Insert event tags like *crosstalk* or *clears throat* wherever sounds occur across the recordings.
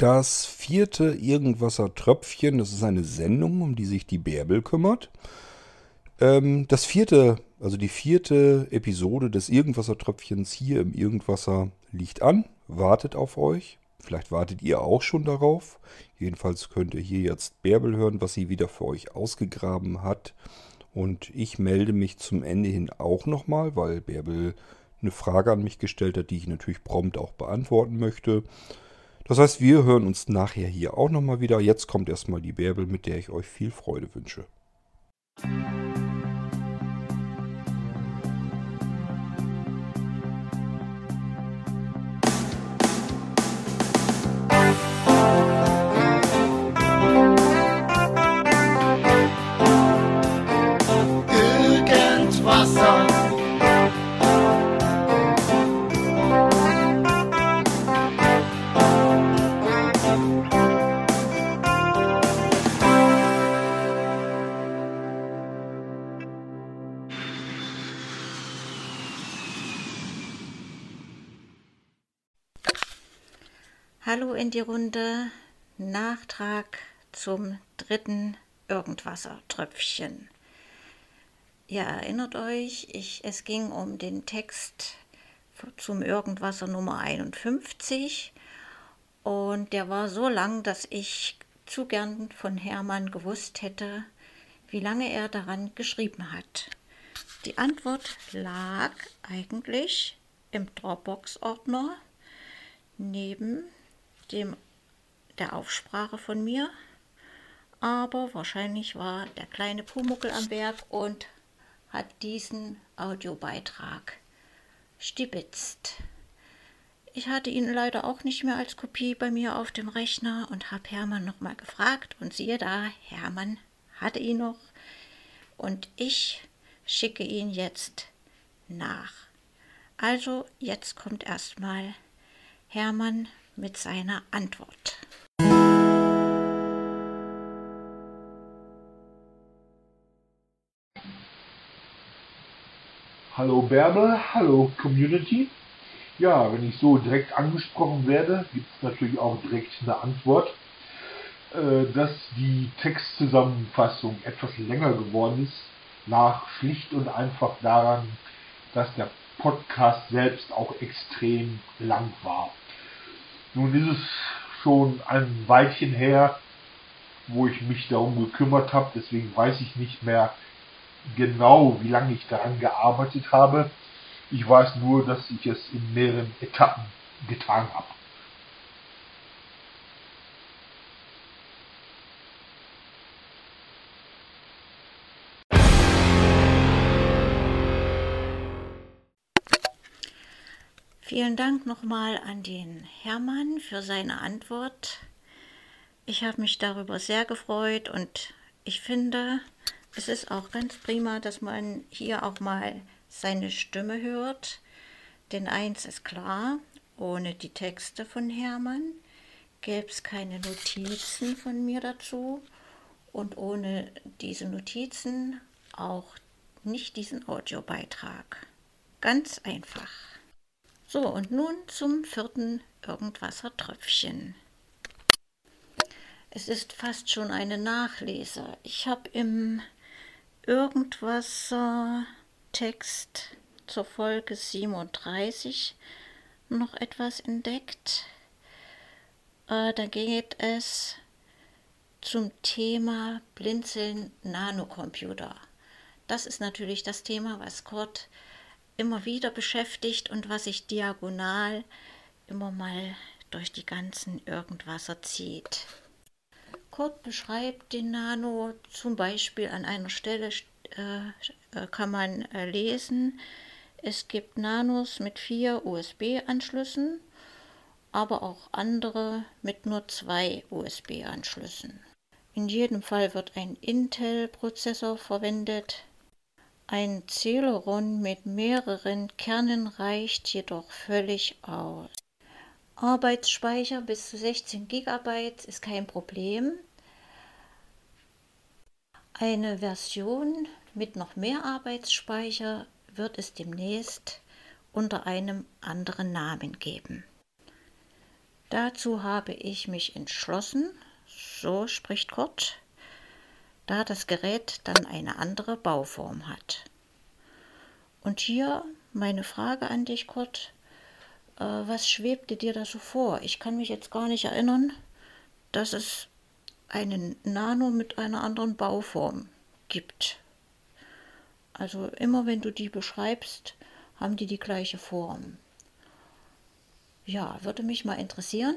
Das vierte Irgendwasser Tröpfchen, das ist eine Sendung, um die sich die Bärbel kümmert. Ähm, das vierte, also die vierte Episode des Irgendwasser Tröpfchens hier im Irgendwasser liegt an, wartet auf euch. Vielleicht wartet ihr auch schon darauf. Jedenfalls könnt ihr hier jetzt Bärbel hören, was sie wieder für euch ausgegraben hat. Und ich melde mich zum Ende hin auch nochmal, weil Bärbel eine Frage an mich gestellt hat, die ich natürlich prompt auch beantworten möchte. Das heißt, wir hören uns nachher hier auch nochmal wieder. Jetzt kommt erstmal die Bärbel, mit der ich euch viel Freude wünsche. Hallo in die Runde. Nachtrag zum dritten Irgendwassertröpfchen. Ihr erinnert euch, ich, es ging um den Text zum Irgendwasser Nummer 51 und der war so lang, dass ich zu gern von Hermann gewusst hätte, wie lange er daran geschrieben hat. Die Antwort lag eigentlich im Dropbox-Ordner neben dem der Aufsprache von mir, aber wahrscheinlich war der kleine Pumuckel am Werk und hat diesen Audiobeitrag stibitzt. Ich hatte ihn leider auch nicht mehr als Kopie bei mir auf dem Rechner und habe Hermann nochmal gefragt und siehe da, Hermann hatte ihn noch und ich schicke ihn jetzt nach. Also jetzt kommt erstmal Hermann mit seiner Antwort. Hallo Bärbel, hallo Community. Ja, wenn ich so direkt angesprochen werde, gibt es natürlich auch direkt eine Antwort, äh, dass die Textzusammenfassung etwas länger geworden ist, lag schlicht und einfach daran, dass der Podcast selbst auch extrem lang war. Nun ist es schon ein Weilchen her, wo ich mich darum gekümmert habe, deswegen weiß ich nicht mehr genau, wie lange ich daran gearbeitet habe. Ich weiß nur, dass ich es in mehreren Etappen getan habe. Vielen Dank nochmal an den Hermann für seine Antwort. Ich habe mich darüber sehr gefreut und ich finde, es ist auch ganz prima, dass man hier auch mal seine Stimme hört. Denn eins ist klar, ohne die Texte von Hermann gäbe es keine Notizen von mir dazu und ohne diese Notizen auch nicht diesen Audiobeitrag. Ganz einfach. So, und nun zum vierten Irgendwasser-Tröpfchen. Es ist fast schon eine Nachlese. Ich habe im Irgendwasser-Text zur Folge 37 noch etwas entdeckt. Äh, da geht es zum Thema Blinzeln Nanocomputer. Das ist natürlich das Thema, was Kurt immer wieder beschäftigt und was sich diagonal immer mal durch die ganzen Irgendwasser zieht. Kurt beschreibt den Nano zum Beispiel an einer Stelle, äh, äh kann man äh, lesen, es gibt Nanos mit vier USB-Anschlüssen, aber auch andere mit nur zwei USB-Anschlüssen. In jedem Fall wird ein Intel-Prozessor verwendet, ein Celeron mit mehreren Kernen reicht jedoch völlig aus. Arbeitsspeicher bis zu 16 GB ist kein Problem. Eine Version mit noch mehr Arbeitsspeicher wird es demnächst unter einem anderen Namen geben. Dazu habe ich mich entschlossen, so spricht Kurt, da das Gerät dann eine andere Bauform hat. Und hier meine Frage an dich, Kurt. Äh, was schwebte dir da so vor? Ich kann mich jetzt gar nicht erinnern, dass es einen Nano mit einer anderen Bauform gibt. Also immer wenn du die beschreibst, haben die die gleiche Form. Ja, würde mich mal interessieren,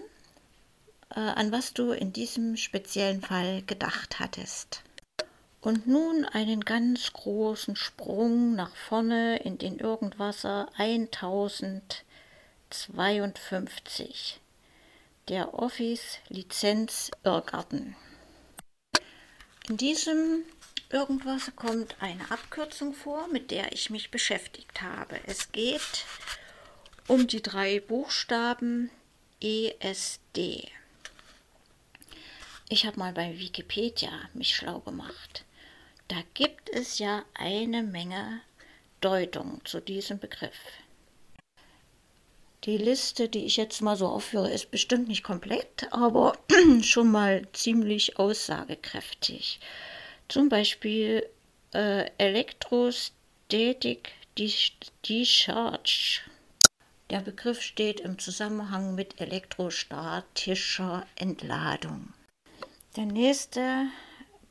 äh, an was du in diesem speziellen Fall gedacht hattest. Und nun einen ganz großen Sprung nach vorne in den Irgendwasser 1052. Der Office Lizenz Irrgarten. In diesem Irgendwas kommt eine Abkürzung vor, mit der ich mich beschäftigt habe. Es geht um die drei Buchstaben ESD. Ich habe mal bei Wikipedia mich schlau gemacht. Da gibt es ja eine Menge Deutung zu diesem Begriff. Die Liste, die ich jetzt mal so aufführe, ist bestimmt nicht komplett, aber *clears throat* schon mal ziemlich aussagekräftig. Zum Beispiel äh, Elektrostatic Discharge. Der Begriff steht im Zusammenhang mit elektrostatischer Entladung. Der nächste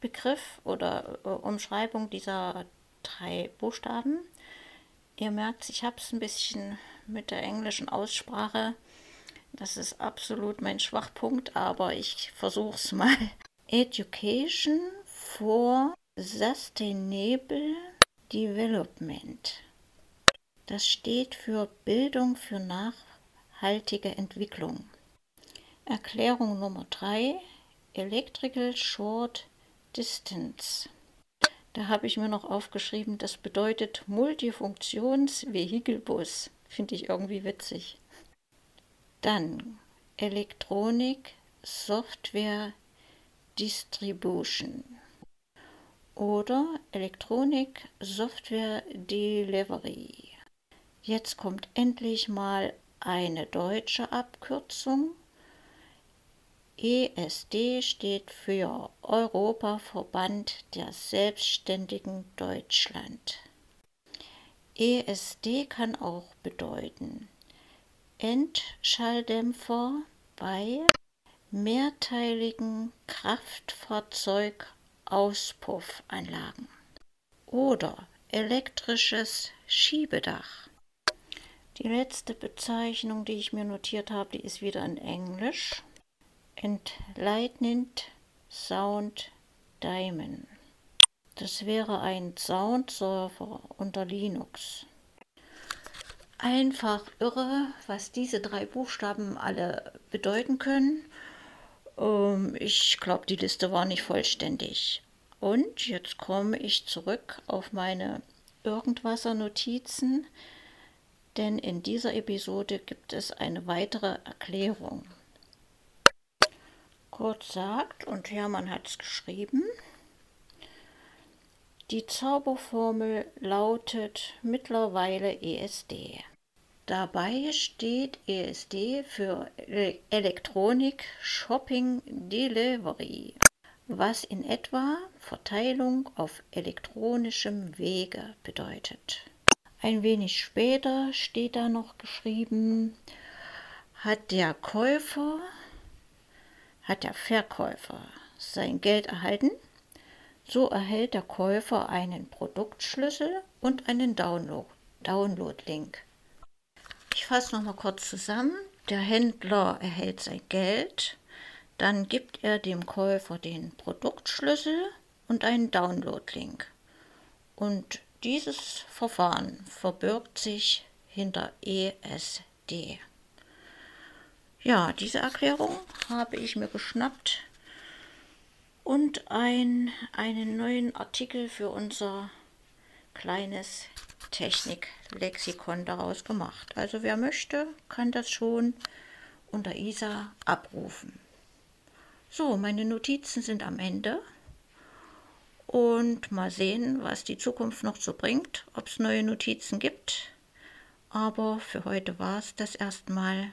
Begriff oder äh, Umschreibung dieser drei Buchstaben. Ihr merkt, ich habe es ein bisschen mit der englischen Aussprache. Das ist absolut mein Schwachpunkt, aber ich versuche es mal. *laughs* Education for Sustainable Development. Das steht für Bildung für nachhaltige Entwicklung. Erklärung Nummer 3. Electrical Short Distance. Da habe ich mir noch aufgeschrieben, das bedeutet Multifunktionsvehikelbus. Finde ich irgendwie witzig. Dann Electronic Software Distribution oder Electronic Software Delivery. Jetzt kommt endlich mal eine deutsche Abkürzung ESD steht für Europaverband der Selbstständigen Deutschland. ESD kann auch bedeuten Endschalldämpfer bei mehrteiligen Kraftfahrzeugausspuffanlagen oder elektrisches Schiebedach. Die letzte Bezeichnung, die ich mir notiert habe, die ist wieder in Englisch. Enlightened Sound Daemon. Das wäre ein Soundserver unter Linux. Einfach irre, was diese drei Buchstaben alle bedeuten können. Ähm, ich glaube, die Liste war nicht vollständig. Und jetzt komme ich zurück auf meine Irgendwasser-Notizen, denn in dieser Episode gibt es eine weitere Erklärung. Kurt sagt, und Hermann hat es geschrieben, die Zauberformel lautet mittlerweile ESD. Dabei steht ESD für Electronic Shopping Delivery, was in etwa Verteilung auf elektronischem Wege bedeutet. Ein wenig später steht da noch geschrieben, hat der Käufer hat der Verkäufer sein Geld erhalten, so erhält der Käufer einen Produktschlüssel und einen Download-Link. Ich fasse nochmal kurz zusammen. Der Händler erhält sein Geld, dann gibt er dem Käufer den Produktschlüssel und einen Download-Link. Und dieses Verfahren verbirgt sich hinter ESD. Ja, diese Erklärung habe ich mir geschnappt und ein, einen neuen Artikel für unser kleines Techniklexikon daraus gemacht. Also wer möchte, kann das schon unter ISA abrufen. So, meine Notizen sind am Ende und mal sehen, was die Zukunft noch so bringt, ob es neue Notizen gibt. Aber für heute war es das erstmal.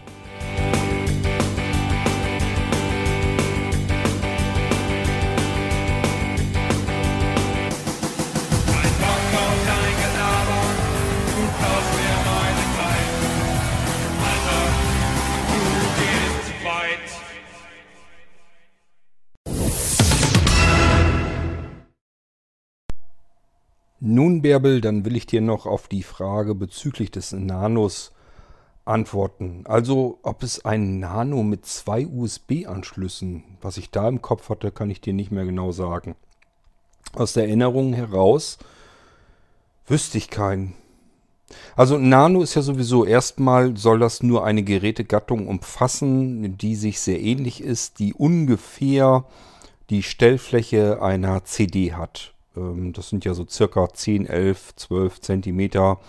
Nun, Bärbel, dann will ich dir noch auf die Frage bezüglich des Nanos antworten. Also, ob es ein Nano mit zwei USB-Anschlüssen, was ich da im Kopf hatte, kann ich dir nicht mehr genau sagen. Aus der Erinnerung heraus wüsste ich keinen. Also Nano ist ja sowieso erstmal soll das nur eine Gerätegattung umfassen, die sich sehr ähnlich ist, die ungefähr die Stellfläche einer CD hat. Ähm, Das sind ja so circa 10, 11, 12 Zentimeter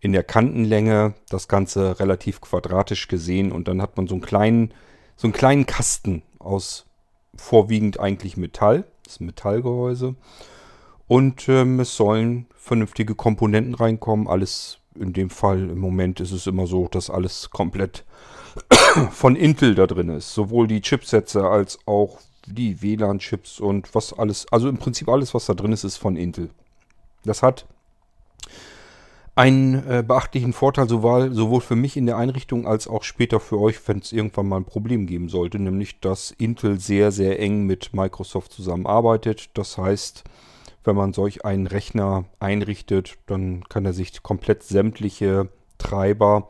in der Kantenlänge. Das Ganze relativ quadratisch gesehen und dann hat man so einen kleinen, so einen kleinen Kasten aus vorwiegend eigentlich Metall. Das ist ein Metallgehäuse. Und ähm, es sollen vernünftige Komponenten reinkommen. Alles in dem Fall im Moment ist es immer so, dass alles komplett *coughs* von Intel da drin ist. Sowohl die Chipsätze als auch die WLAN-Chips und was alles. Also im Prinzip alles, was da drin ist, ist von Intel. Das hat einen äh, beachtlichen Vorteil sowohl, sowohl für mich in der Einrichtung als auch später für euch, wenn es irgendwann mal ein Problem geben sollte, nämlich dass Intel sehr, sehr eng mit Microsoft zusammenarbeitet. Das heißt, wenn man solch einen Rechner einrichtet, dann kann er sich komplett sämtliche Treiber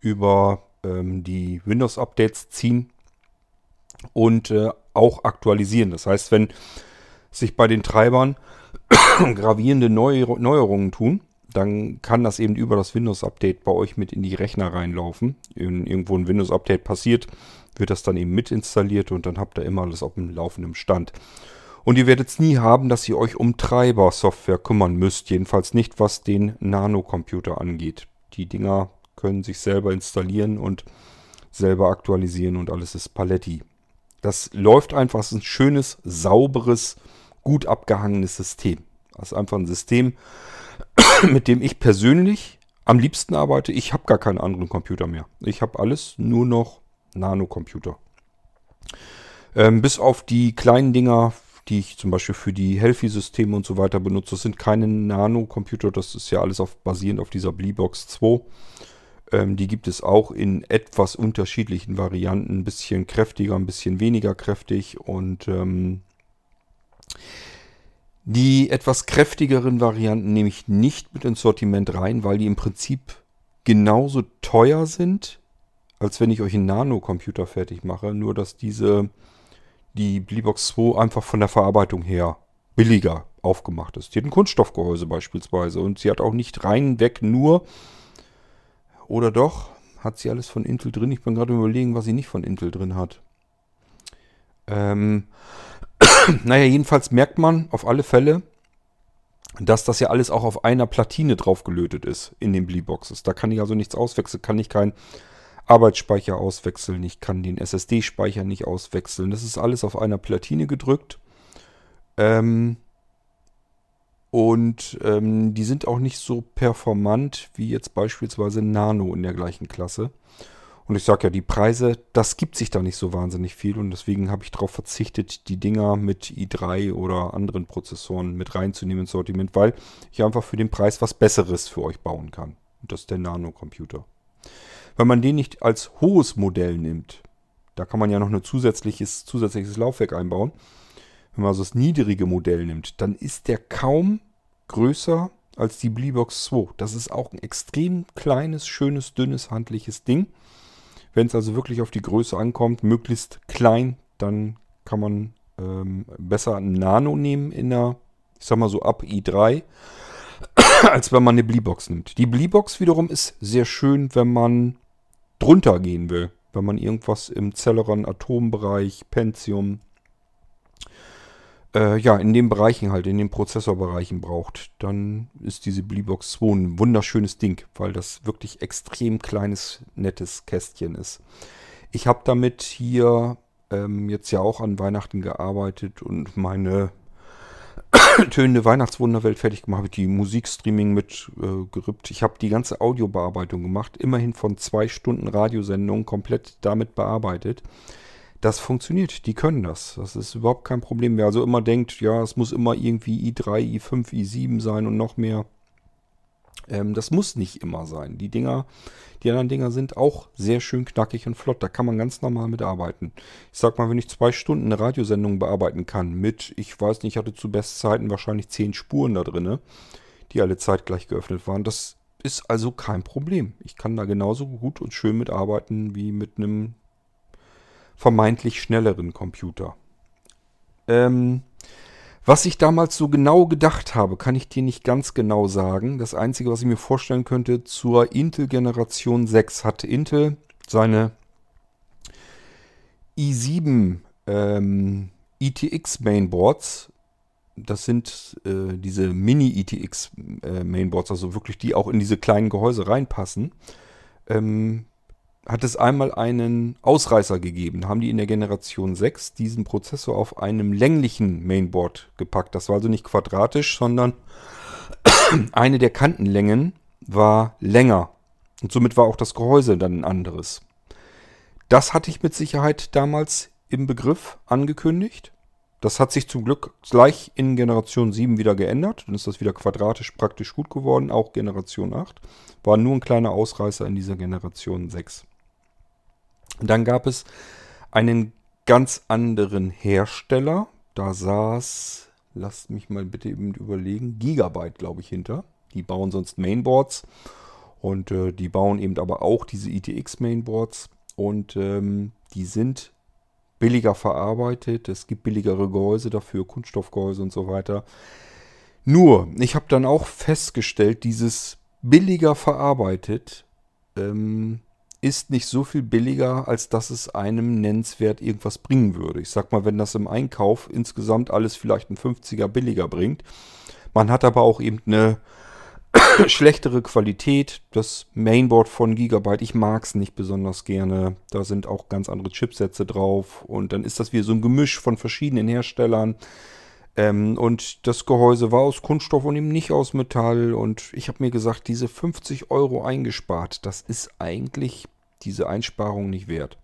über ähm, die Windows-Updates ziehen und äh, auch aktualisieren. Das heißt, wenn sich bei den Treibern *coughs* gravierende Neu Neuerungen tun, dann kann das eben über das Windows-Update bei euch mit in die Rechner reinlaufen. Wenn irgendwo ein Windows-Update passiert, wird das dann eben mit installiert und dann habt ihr immer alles auf dem laufenden Stand. Und ihr werdet es nie haben, dass ihr euch um Treiber-Software kümmern müsst. Jedenfalls nicht, was den Nano-Computer angeht. Die Dinger können sich selber installieren und selber aktualisieren und alles ist Paletti. Das läuft einfach, es ist ein schönes, sauberes, gut abgehangenes System. Das ist einfach ein System, *clears throat* mit dem ich persönlich am liebsten arbeite. Ich habe gar keinen anderen Computer mehr. Ich habe alles nur noch Nano-Computer. Ähm, bis auf die kleinen Dinger, die ich zum Beispiel für die Healthy-Systeme und so weiter benutze. Das sind keine Nano-Computer, das ist ja alles auf, basierend auf dieser Bleebox 2. Ähm, die gibt es auch in etwas unterschiedlichen Varianten. Ein bisschen kräftiger, ein bisschen weniger kräftig. Und ähm, die etwas kräftigeren Varianten nehme ich nicht mit ins Sortiment rein, weil die im Prinzip genauso teuer sind, als wenn ich euch einen Nano-Computer fertig mache. Nur, dass diese, die Bleebox 2 einfach von der Verarbeitung her billiger aufgemacht ist. Die hat ein Kunststoffgehäuse beispielsweise und sie hat auch nicht rein weg nur, oder doch, hat sie alles von Intel drin? Ich bin gerade überlegen, was sie nicht von Intel drin hat. Ähm, *clears throat* naja, jedenfalls merkt man auf alle Fälle, dass das ja alles auch auf einer Platine draufgelötet ist in den Bleeboxes. Da kann ich also nichts auswechseln, kann ich keinen Arbeitsspeicher auswechseln, ich kann den SSD-Speicher nicht auswechseln. Das ist alles auf einer Platine gedrückt. Ähm, und ähm, die sind auch nicht so performant wie jetzt beispielsweise Nano in der gleichen Klasse. Und ich sage ja, die Preise, das gibt sich da nicht so wahnsinnig viel und deswegen habe ich darauf verzichtet, die Dinger mit i3 oder anderen Prozessoren mit reinzunehmen ins Sortiment, weil ich einfach für den Preis was Besseres für euch bauen kann. Und das ist der Nano-Computer. Wenn man den nicht als hohes Modell nimmt, da kann man ja noch ein zusätzliches, zusätzliches Laufwerk einbauen. Wenn man also das niedrige Modell nimmt, dann ist der kaum größer als die Bleebox 2. Das ist auch ein extrem kleines, schönes, dünnes, handliches Ding. Wenn es also wirklich auf die Größe ankommt, möglichst klein, dann kann man ähm, besser ein Nano nehmen in der, ich sag mal so ab i3, *clears throat* als wenn man eine Bleebox nimmt. Die Bleebox wiederum ist sehr schön, wenn man drunter gehen will. Wenn man irgendwas im Celeron Atombereich, Pentium, äh, ja, in den Bereichen halt, in den Prozessorbereichen braucht, dann ist diese Bleebox 2 ein wunderschönes Ding, weil das wirklich extrem kleines, nettes Kästchen ist. Ich habe damit hier ähm, jetzt ja auch an Weihnachten gearbeitet und meine *coughs* tönende Weihnachtswunderwelt fertig gemacht, habe die Musikstreaming mit äh, gerippt. Ich habe die ganze Audiobearbeitung gemacht, immerhin von zwei Stunden Radiosendung komplett damit bearbeitet. Das funktioniert, die können das. Das ist überhaupt kein Problem. Wer also immer denkt, ja, es muss immer irgendwie i3, i5, i7 sein und noch mehr. Ähm, das muss nicht immer sein. Die Dinger, die anderen Dinger sind auch sehr schön knackig und flott. Da kann man ganz normal mitarbeiten. Ich sag mal, wenn ich zwei Stunden eine Radiosendung bearbeiten kann mit, ich weiß nicht, ich hatte zu Bestzeiten wahrscheinlich zehn Spuren da drin, die alle zeitgleich geöffnet waren. Das ist also kein Problem. Ich kann da genauso gut und schön mitarbeiten wie mit einem vermeintlich schnelleren Computer. Ähm, was ich damals so genau gedacht habe, kann ich dir nicht ganz genau sagen. Das Einzige, was ich mir vorstellen könnte, zur Intel Generation 6 hatte Intel seine i7 ähm, ITX Mainboards. Das sind äh, diese Mini-ITX äh, Mainboards, also wirklich die auch in diese kleinen Gehäuse reinpassen. Ähm, hat es einmal einen Ausreißer gegeben. Da haben die in der Generation 6 diesen Prozessor auf einem länglichen Mainboard gepackt. Das war also nicht quadratisch, sondern *clears throat* eine der Kantenlängen war länger. Und somit war auch das Gehäuse dann ein anderes. Das hatte ich mit Sicherheit damals im Begriff angekündigt. Das hat sich zum Glück gleich in Generation 7 wieder geändert. Dann ist das wieder quadratisch praktisch gut geworden, auch Generation 8. War nur ein kleiner Ausreißer in dieser Generation 6. Dann gab es einen ganz anderen Hersteller. Da saß, lasst mich mal bitte eben überlegen, Gigabyte, glaube ich, hinter. Die bauen sonst Mainboards und äh, die bauen eben aber auch diese ITX Mainboards und ähm, die sind billiger verarbeitet. Es gibt billigere Gehäuse dafür, Kunststoffgehäuse und so weiter. Nur, ich habe dann auch festgestellt, dieses billiger verarbeitet ähm, ist nicht so viel billiger, als dass es einem nennenswert irgendwas bringen würde. Ich sag mal, wenn das im Einkauf insgesamt alles vielleicht ein 50er billiger bringt, man hat aber auch eben eine *coughs* schlechtere Qualität. Das Mainboard von Gigabyte, ich mag es nicht besonders gerne. Da sind auch ganz andere Chipsätze drauf. Und dann ist das wie so ein Gemisch von verschiedenen Herstellern. Ähm, und das Gehäuse war aus Kunststoff und eben nicht aus Metall. Und ich habe mir gesagt, diese 50 Euro eingespart, das ist eigentlich diese Einsparung nicht wert.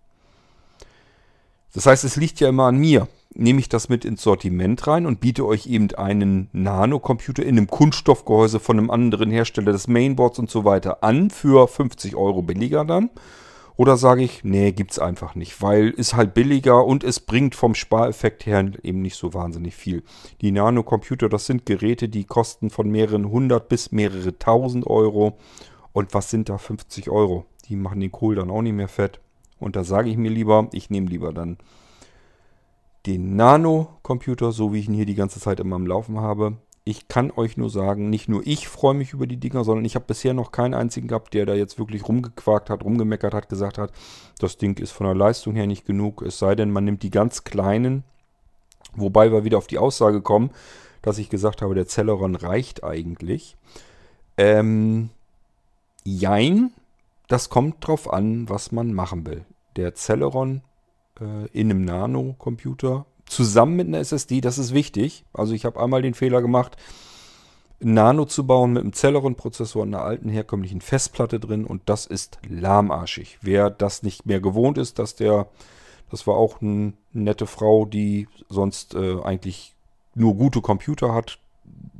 Das heißt, es liegt ja immer an mir. Nehme ich das mit ins Sortiment rein und biete euch eben einen Nano-Computer in einem Kunststoffgehäuse von einem anderen Hersteller des Mainboards und so weiter an für 50 Euro billiger dann? Oder sage ich, nee, gibt's einfach nicht, weil ist halt billiger und es bringt vom Spareffekt her eben nicht so wahnsinnig viel. Die Nano-Computer, das sind Geräte, die kosten von mehreren hundert bis mehrere tausend Euro. Und was sind da 50 Euro? Die machen den Kohl dann auch nicht mehr fett. Und da sage ich mir lieber, ich nehme lieber dann den Nano-Computer, so wie ich ihn hier die ganze Zeit immer am Laufen habe. Ich kann euch nur sagen, nicht nur ich freue mich über die Dinger, sondern ich habe bisher noch keinen einzigen gehabt, der da jetzt wirklich rumgequakt hat, rumgemeckert hat, gesagt hat, das Ding ist von der Leistung her nicht genug. Es sei denn, man nimmt die ganz kleinen. Wobei wir wieder auf die Aussage kommen, dass ich gesagt habe, der Celeron reicht eigentlich. Ähm, jein, das kommt drauf an, was man machen will. Der Celeron äh, in einem Nano-Computer zusammen mit einer SSD, das ist wichtig. Also ich habe einmal den Fehler gemacht, Nano zu bauen mit einem Celeron-Prozessor und einer alten herkömmlichen Festplatte drin und das ist lahmarschig. Wer das nicht mehr gewohnt ist, dass der, das war auch eine nette Frau, die sonst äh, eigentlich nur gute Computer hat,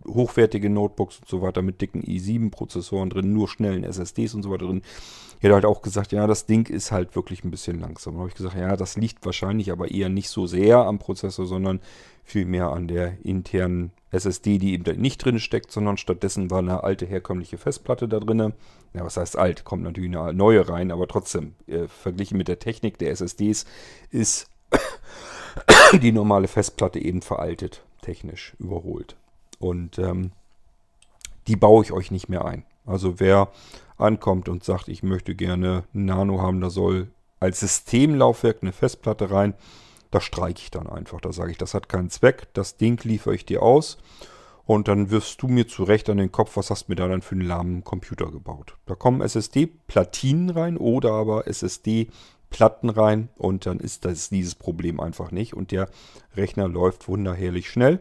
hochwertige Notebooks und so weiter mit dicken i7-Prozessoren drin, nur schnellen SSDs und so weiter drin. Er hat halt auch gesagt, ja, das Ding ist halt wirklich ein bisschen langsam. Da habe ich gesagt, ja, das liegt wahrscheinlich aber eher nicht so sehr am Prozessor, sondern vielmehr an der internen SSD, die eben nicht drin steckt, sondern stattdessen war eine alte herkömmliche Festplatte da drin. Ja, was heißt alt? Kommt natürlich eine neue rein, aber trotzdem, äh, verglichen mit der Technik der SSDs ist *coughs* die normale Festplatte eben veraltet, technisch überholt. Und ähm, die baue ich euch nicht mehr ein. Also wer ankommt und sagt, ich möchte gerne Nano haben, da soll als Systemlaufwerk eine Festplatte rein, da streike ich dann einfach. Da sage ich, das hat keinen Zweck, das Ding liefere ich dir aus und dann wirfst du mir zurecht an den Kopf, was hast du mir da dann für einen lahmen Computer gebaut. Da kommen SSD-Platinen rein oder aber SSD-Platten rein und dann ist das dieses Problem einfach nicht und der Rechner läuft wunderherrlich schnell.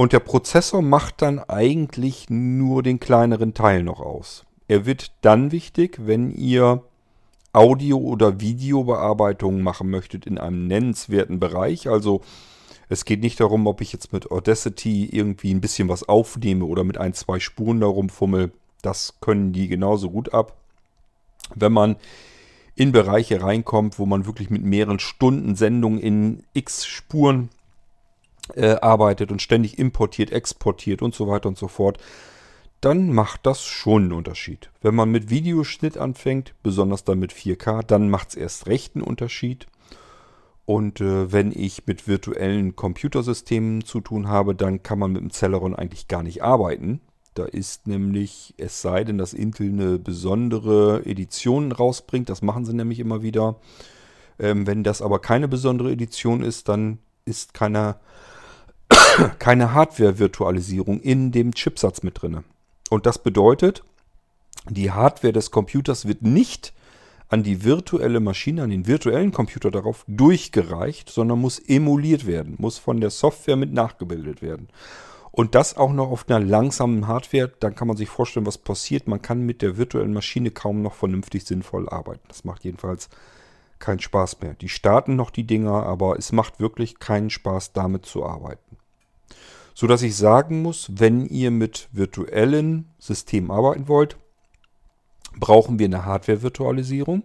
Und der Prozessor macht dann eigentlich nur den kleineren Teil noch aus. Er wird dann wichtig, wenn ihr Audio- oder Videobearbeitung machen möchtet in einem nennenswerten Bereich. Also es geht nicht darum, ob ich jetzt mit Audacity irgendwie ein bisschen was aufnehme oder mit ein, zwei Spuren darum fummel. Das können die genauso gut ab. Wenn man in Bereiche reinkommt, wo man wirklich mit mehreren Stunden Sendung in x Spuren äh, arbeitet und ständig importiert, exportiert und so weiter und so fort, dann macht das schon einen Unterschied. Wenn man mit Videoschnitt anfängt, besonders dann mit 4K, dann macht es erst recht einen Unterschied. Und äh, wenn ich mit virtuellen Computersystemen zu tun habe, dann kann man mit dem Celeron eigentlich gar nicht arbeiten. Da ist nämlich, es sei denn, dass Intel eine besondere Edition rausbringt, das machen sie nämlich immer wieder. Ähm, wenn das aber keine besondere Edition ist, dann ist keine, keine Hardware-Virtualisierung in dem Chipsatz mit drin. Und das bedeutet, die Hardware des Computers wird nicht an die virtuelle Maschine, an den virtuellen Computer darauf durchgereicht, sondern muss emuliert werden, muss von der Software mit nachgebildet werden. Und das auch noch auf einer langsamen Hardware, dann kann man sich vorstellen, was passiert. Man kann mit der virtuellen Maschine kaum noch vernünftig sinnvoll arbeiten. Das macht jedenfalls keinen Spaß mehr. Die starten noch die Dinger, aber es macht wirklich keinen Spaß, damit zu arbeiten so dass ich sagen muss, wenn ihr mit virtuellen Systemen arbeiten wollt, brauchen wir eine Hardware-Virtualisierung.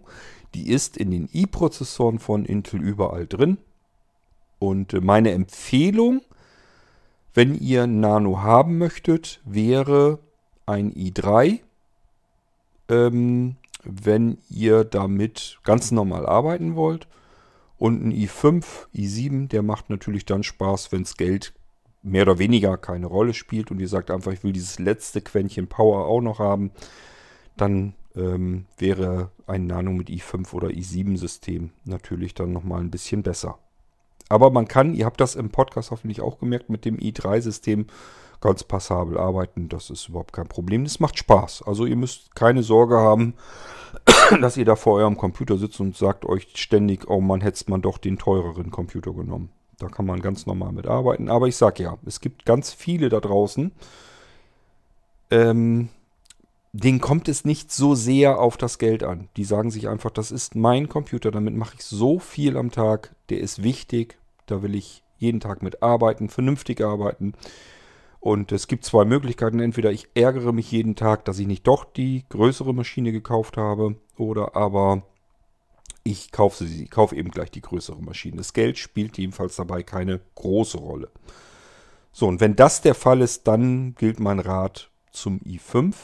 Die ist in den i-Prozessoren von Intel überall drin. Und äh, meine Empfehlung, wenn ihr Nano haben möchtet, wäre ein i3. Ähm, wenn ihr damit ganz normal arbeiten wollt. Und ein i5, i7, der macht natürlich dann Spaß, wenn es Geld mehr oder weniger keine Rolle spielt und ihr sagt einfach, ich will dieses letzte Quäntchen Power auch noch haben, dann ähm, wäre ein Nano mit i5 oder i7 System natürlich dann nochmal ein bisschen besser. Aber man kann, ihr habt das im Podcast hoffentlich auch gemerkt, mit dem i3-System ganz passabel arbeiten. Das ist überhaupt kein Problem. Das macht Spaß. Also ihr müsst keine Sorge haben, *coughs* dass ihr da vor eurem Computer sitzt und sagt euch ständig, oh man, hätte man doch den teureren Computer genommen. Da kann man ganz normal mit arbeiten. Aber ich sage ja, es gibt ganz viele da draußen, ähm, denen kommt es nicht so sehr auf das Geld an. Die sagen sich einfach, das ist mein Computer, damit mache ich so viel am Tag, der ist wichtig, da will ich jeden Tag mit arbeiten, vernünftig arbeiten. Und es gibt zwei Möglichkeiten. Entweder ich ärgere mich jeden Tag, dass ich nicht doch die größere Maschine gekauft habe, oder aber ich kaufe sie, kaufe eben gleich die größere Maschine. Das Geld spielt jedenfalls dabei keine große Rolle. So, und wenn das der Fall ist, dann gilt mein Rat zum i5.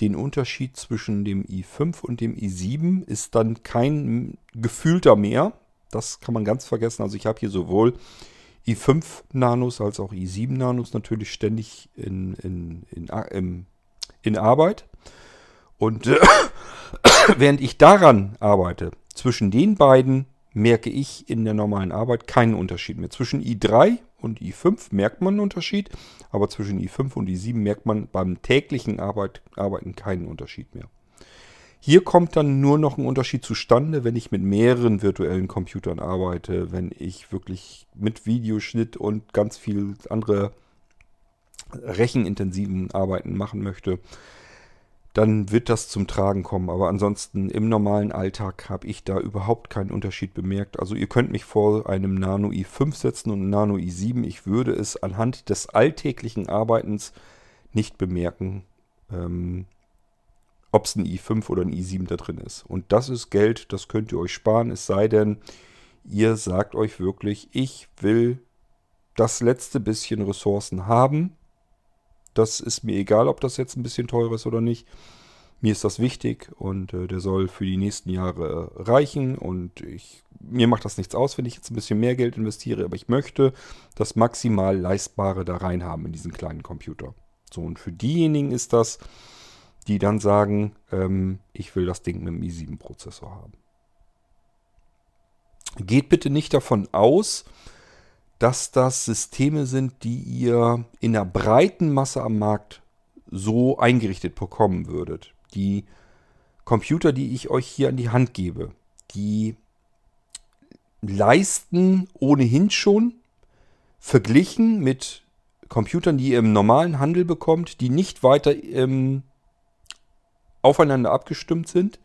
Den Unterschied zwischen dem i5 und dem i7 ist dann kein gefühlter mehr. Das kann man ganz vergessen. Also ich habe hier sowohl i5 Nanos als auch i7 Nanos natürlich ständig in, in, in, in, Arbeit. Und äh, *coughs* während ich daran arbeite, zwischen den beiden merke ich in der normalen Arbeit keinen Unterschied mehr. Zwischen i3 und i5 merkt man einen Unterschied, aber zwischen i5 und i7 merkt man beim täglichen Arbeit, Arbeiten keinen Unterschied mehr. Hier kommt dann nur noch ein Unterschied zustande, wenn ich mit mehreren virtuellen Computern arbeite, wenn ich wirklich mit Videoschnitt und ganz viel andere rechenintensiven Arbeiten machen möchte dann wird das zum Tragen kommen. Aber ansonsten im normalen Alltag habe ich da überhaupt keinen Unterschied bemerkt. Also ihr könnt mich vor einem Nano i5 setzen und Nano i7. Ich würde es anhand des alltäglichen Arbeitens nicht bemerken, ähm, ob es ein i5 oder ein i7 da drin ist. Und das ist Geld, das könnt ihr euch sparen, es sei denn, ihr sagt euch wirklich, ich will das letzte bisschen Ressourcen haben. Das ist mir egal, ob das jetzt ein bisschen teurer ist oder nicht. Mir ist das wichtig und äh, der soll für die nächsten Jahre äh, reichen und ich, mir macht das nichts aus, wenn ich jetzt ein bisschen mehr Geld investiere, aber ich möchte das maximal leistbare da rein haben in diesen kleinen Computer. So, und für diejenigen ist das, die dann sagen, ähm, ich will das Ding mit dem i7-Prozessor haben. Geht bitte nicht davon aus, dass das Systeme sind, die ihr in der breiten Masse am Markt so eingerichtet bekommen würdet. Die Computer, die ich euch hier an die Hand gebe, die leisten ohnehin schon verglichen mit Computern, die ihr im normalen Handel bekommt, die nicht weiter ähm, aufeinander abgestimmt sind,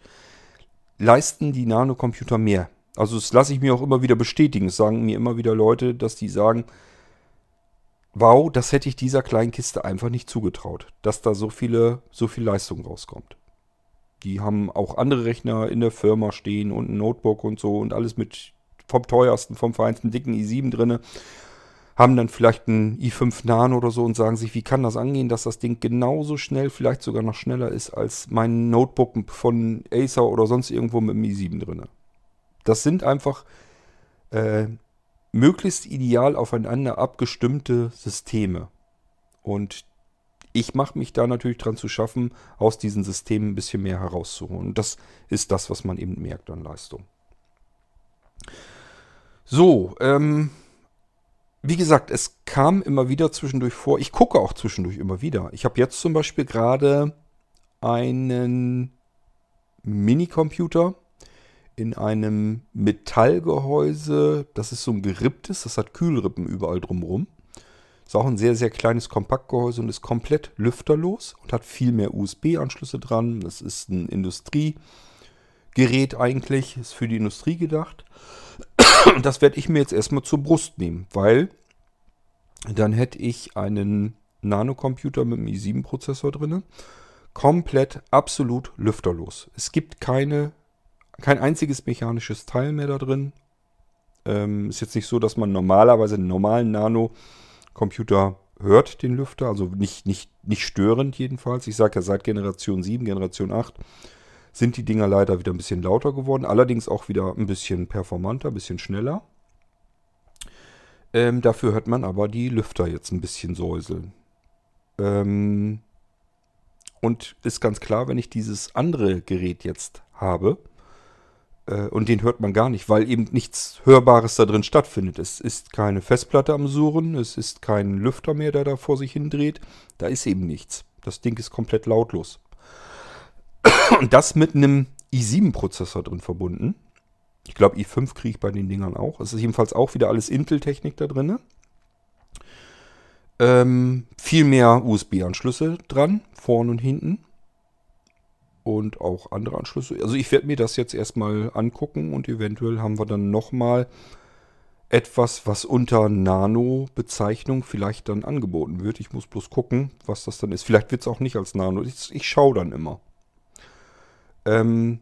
leisten die Nanocomputer mehr. Also das lasse ich mir auch immer wieder bestätigen. Es sagen mir immer wieder Leute, dass die sagen, wow, das hätte ich dieser kleinen Kiste einfach nicht zugetraut, dass da so viele, so viel Leistung rauskommt. Die haben auch andere Rechner in der Firma stehen und ein Notebook und so und alles mit vom teuersten, vom feinsten dicken i7 drinne haben dann vielleicht einen i5 Nano oder so und sagen sich, wie kann das angehen, dass das Ding genauso schnell, vielleicht sogar noch schneller ist als mein Notebook von Acer oder sonst irgendwo mit dem i7 drin. Das sind einfach äh, möglichst ideal aufeinander abgestimmte Systeme. Und ich mache mich da natürlich dran zu schaffen, aus diesen Systemen ein bisschen mehr herauszuholen. Und das ist das, was man eben merkt an Leistung. So, ähm, wie gesagt, es kam immer wieder zwischendurch vor. Ich gucke auch zwischendurch immer wieder. Ich habe jetzt zum Beispiel gerade einen Minicomputer in einem Metallgehäuse. Das ist so ein geripptes, das hat Kühlrippen überall drumherum. Ist auch ein sehr, sehr kleines Kompaktgehäuse und ist komplett lüfterlos und hat viel mehr USB-Anschlüsse dran. Das ist ein Industriegerät eigentlich, ist für die Industrie gedacht. Und *coughs* das werde ich mir jetzt erstmal zur Brust nehmen, weil dann hätte ich einen Nanocomputer mit einem i7-Prozessor drin. Komplett, absolut lüfterlos. Es gibt keine, kein einziges mechanisches Teil mehr da drin. Ähm, ist jetzt nicht so, dass man normalerweise einen normalen Nano-Computer hört, den Lüfter. Also nicht, nicht, nicht störend jedenfalls. Ich sage ja seit Generation 7, Generation 8 sind die Dinger leider wieder ein bisschen lauter geworden. Allerdings auch wieder ein bisschen performanter, ein bisschen schneller. Ähm, dafür hört man aber die Lüfter jetzt ein bisschen säuseln. Ähm, und ist ganz klar, wenn ich dieses andere Gerät jetzt habe, und den hört man gar nicht, weil eben nichts Hörbares da drin stattfindet. Es ist keine Festplatte am Suren, es ist kein Lüfter mehr, der da vor sich hindreht. Da ist eben nichts. Das Ding ist komplett lautlos. Und das mit einem i7-Prozessor drin verbunden. Ich glaube, i5 kriege ich bei den Dingern auch. Es ist jedenfalls auch wieder alles Intel-Technik da drin. Ähm, viel mehr USB-Anschlüsse dran, vorne und hinten. Und auch andere Anschlüsse. Also ich werde mir das jetzt erstmal angucken und eventuell haben wir dann nochmal etwas, was unter Nano-Bezeichnung vielleicht dann angeboten wird. Ich muss bloß gucken, was das dann ist. Vielleicht wird es auch nicht als Nano. Ich, ich schaue dann immer. Ähm,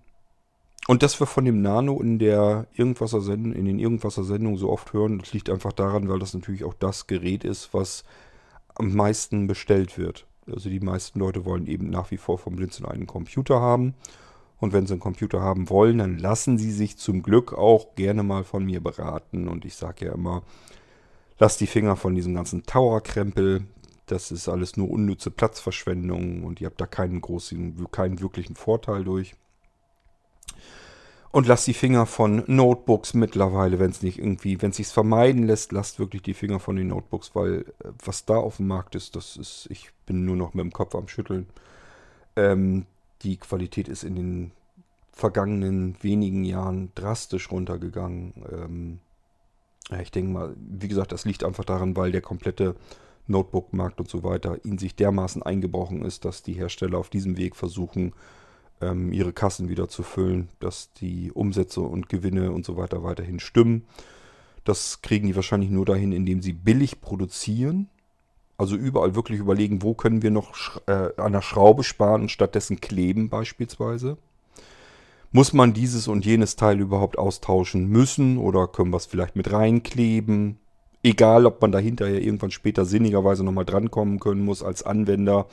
und dass wir von dem Nano in der Irgendwasser in den Irgendwasser Sendungen so oft hören, das liegt einfach daran, weil das natürlich auch das Gerät ist, was am meisten bestellt wird. Also die meisten Leute wollen eben nach wie vor vom Blinzeln einen Computer haben. Und wenn sie einen Computer haben wollen, dann lassen sie sich zum Glück auch gerne mal von mir beraten. Und ich sage ja immer, lasst die Finger von diesem ganzen Tower-Krempel. Das ist alles nur unnütze Platzverschwendung und ihr habt da keinen großen, keinen wirklichen Vorteil durch. Und lasst die Finger von Notebooks mittlerweile, wenn es nicht irgendwie, wenn es sich vermeiden lässt, lasst wirklich die Finger von den Notebooks, weil äh, was da auf dem Markt ist, das ist, ich bin nur noch mit dem Kopf am Schütteln. Ähm, die Qualität ist in den vergangenen wenigen Jahren drastisch runtergegangen. Ähm, ja, ich denke mal, wie gesagt, das liegt einfach daran, weil der komplette Notebook-Markt und so weiter in sich dermaßen eingebrochen ist, dass die Hersteller auf diesem Weg versuchen, ähm, ihre Kassen wieder zu füllen, dass die Umsätze und Gewinne und so weiter weiterhin stimmen. Das kriegen die wahrscheinlich nur dahin, indem sie billig produzieren. Also überall wirklich überlegen, wo können wir noch äh, an der Schraube sparen und stattdessen kleben beispielsweise. Muss man dieses und jenes Teil überhaupt austauschen müssen oder können wir es vielleicht mit reinkleben? Egal, ob man da hinterher irgendwann später sinnigerweise nochmal drankommen können muss als Anwender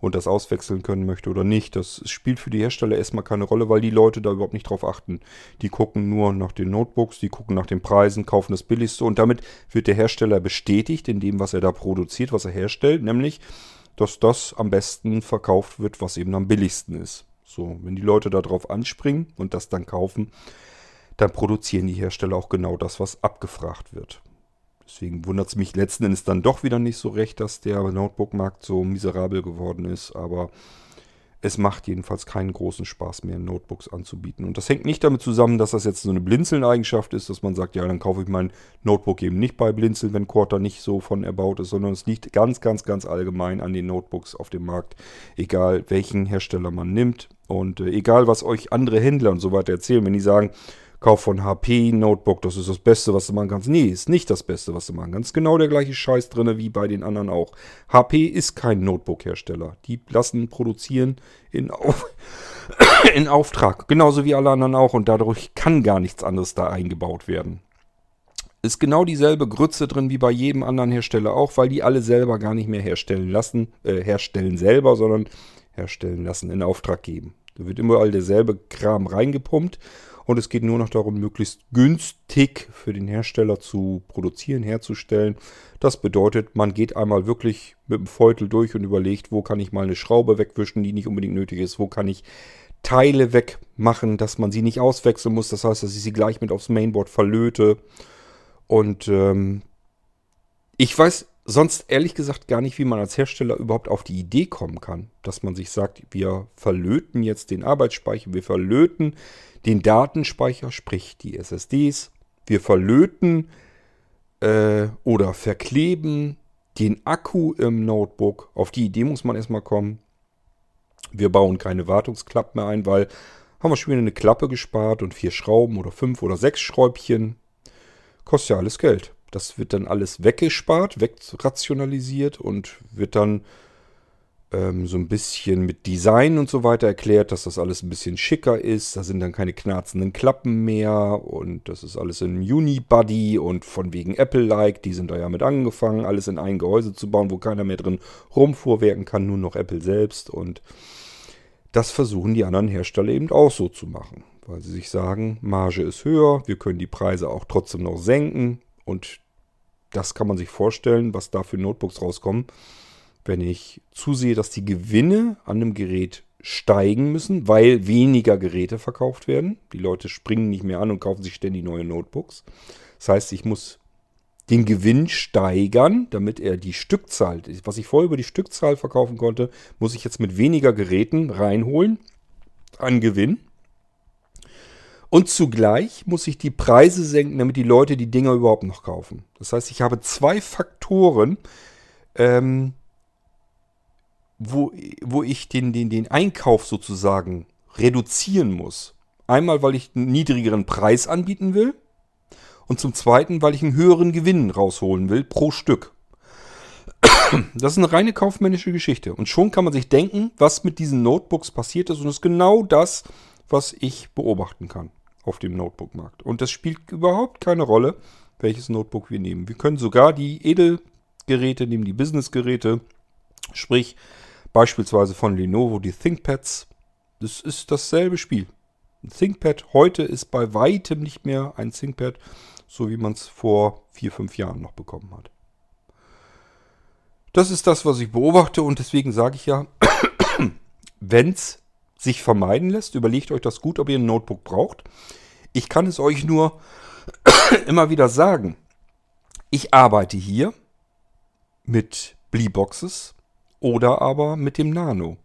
und das auswechseln können möchte oder nicht. Das spielt für die Hersteller erstmal keine Rolle, weil die Leute da überhaupt nicht drauf achten. Die gucken nur nach den Notebooks, die gucken nach den Preisen, kaufen das Billigste und damit wird der Hersteller bestätigt in dem, was er da produziert, was er herstellt, nämlich, dass das am besten verkauft wird, was eben am billigsten ist. So, wenn die Leute darauf anspringen und das dann kaufen, dann produzieren die Hersteller auch genau das, was abgefragt wird. Deswegen wundert es mich letzten Endes dann doch wieder nicht so recht, dass der Notebook-Markt so miserabel geworden ist. Aber es macht jedenfalls keinen großen Spaß mehr, Notebooks anzubieten. Und das hängt nicht damit zusammen, dass das jetzt so eine Blinzeln-Eigenschaft ist, dass man sagt, ja, dann kaufe ich mein Notebook eben nicht bei Blinzeln, wenn Quarter nicht so von erbaut ist, sondern es liegt ganz, ganz, ganz allgemein an den Notebooks auf dem Markt, egal welchen Hersteller man nimmt. Und äh, egal, was euch andere Händler und so weiter erzählen, wenn die sagen, Kauf von HP Notebook, das ist das Beste, was du machen kannst. Nee, ist nicht das Beste, was du machen kannst. Genau der gleiche Scheiß drin wie bei den anderen auch. HP ist kein Notebook-Hersteller. Die lassen produzieren in, Auf *coughs* in Auftrag. Genauso wie alle anderen auch. Und dadurch kann gar nichts anderes da eingebaut werden. Ist genau dieselbe Grütze drin wie bei jedem anderen Hersteller auch, weil die alle selber gar nicht mehr herstellen lassen, äh, herstellen selber, sondern herstellen lassen, in Auftrag geben. Da wird immer all derselbe Kram reingepumpt und es geht nur noch darum, möglichst günstig für den Hersteller zu produzieren, herzustellen. Das bedeutet, man geht einmal wirklich mit dem Beutel durch und überlegt, wo kann ich mal eine Schraube wegwischen, die nicht unbedingt nötig ist, wo kann ich Teile wegmachen, dass man sie nicht auswechseln muss. Das heißt, dass ich sie gleich mit aufs Mainboard verlöte. Und ähm, ich weiß sonst ehrlich gesagt gar nicht, wie man als Hersteller überhaupt auf die Idee kommen kann, dass man sich sagt, wir verlöten jetzt den Arbeitsspeicher, wir verlöten den Datenspeicher, sprich die SSDs. Wir verlöten äh, oder verkleben den Akku im Notebook. Auf die Idee muss man erstmal kommen. Wir bauen keine Wartungsklappe mehr ein, weil haben wir schon wieder eine Klappe gespart und vier Schrauben oder fünf oder sechs Schräubchen. Kostet ja alles Geld. Das wird dann alles weggespart, wegrationalisiert und wird dann ähm, so ein bisschen mit Design und so weiter erklärt, dass das alles ein bisschen schicker ist. Da sind dann keine knarzenden Klappen mehr und das ist alles in Unibody und von wegen Apple-like. Die sind da ja mit angefangen, alles in ein Gehäuse zu bauen, wo keiner mehr drin rumfuhrwerken kann, nur noch Apple selbst. Und das versuchen die anderen Hersteller eben auch so zu machen, weil sie sich sagen, Marge ist höher, wir können die Preise auch trotzdem noch senken und das kann man sich vorstellen, was da für Notebooks rauskommen wenn ich zusehe, dass die Gewinne an einem Gerät steigen müssen, weil weniger Geräte verkauft werden. Die Leute springen nicht mehr an und kaufen sich ständig neue Notebooks. Das heißt, ich muss den Gewinn steigern, damit er die Stückzahl, was ich vorher über die Stückzahl verkaufen konnte, muss ich jetzt mit weniger Geräten reinholen an Gewinn. Und zugleich muss ich die Preise senken, damit die Leute die Dinger überhaupt noch kaufen. Das heißt, ich habe zwei Faktoren, ähm, wo, wo ich den, den, den Einkauf sozusagen reduzieren muss. Einmal, weil ich einen niedrigeren Preis anbieten will und zum Zweiten, weil ich einen höheren Gewinn rausholen will pro Stück. Das ist eine reine kaufmännische Geschichte. Und schon kann man sich denken, was mit diesen Notebooks passiert ist. Und das ist genau das, was ich beobachten kann auf dem Notebook-Markt. Und das spielt überhaupt keine Rolle, welches Notebook wir nehmen. Wir können sogar die Edelgeräte nehmen, die Businessgeräte. Sprich, Beispielsweise von Lenovo die ThinkPads. Das ist dasselbe Spiel. Ein ThinkPad heute ist bei weitem nicht mehr ein ThinkPad, so wie man es vor vier, fünf Jahren noch bekommen hat. Das ist das, was ich beobachte und deswegen sage ich ja, *coughs* wenn es sich vermeiden lässt, überlegt euch das gut, ob ihr ein Notebook braucht. Ich kann es euch nur *coughs* immer wieder sagen. Ich arbeite hier mit Bleeboxes, oder aber mit dem Nano.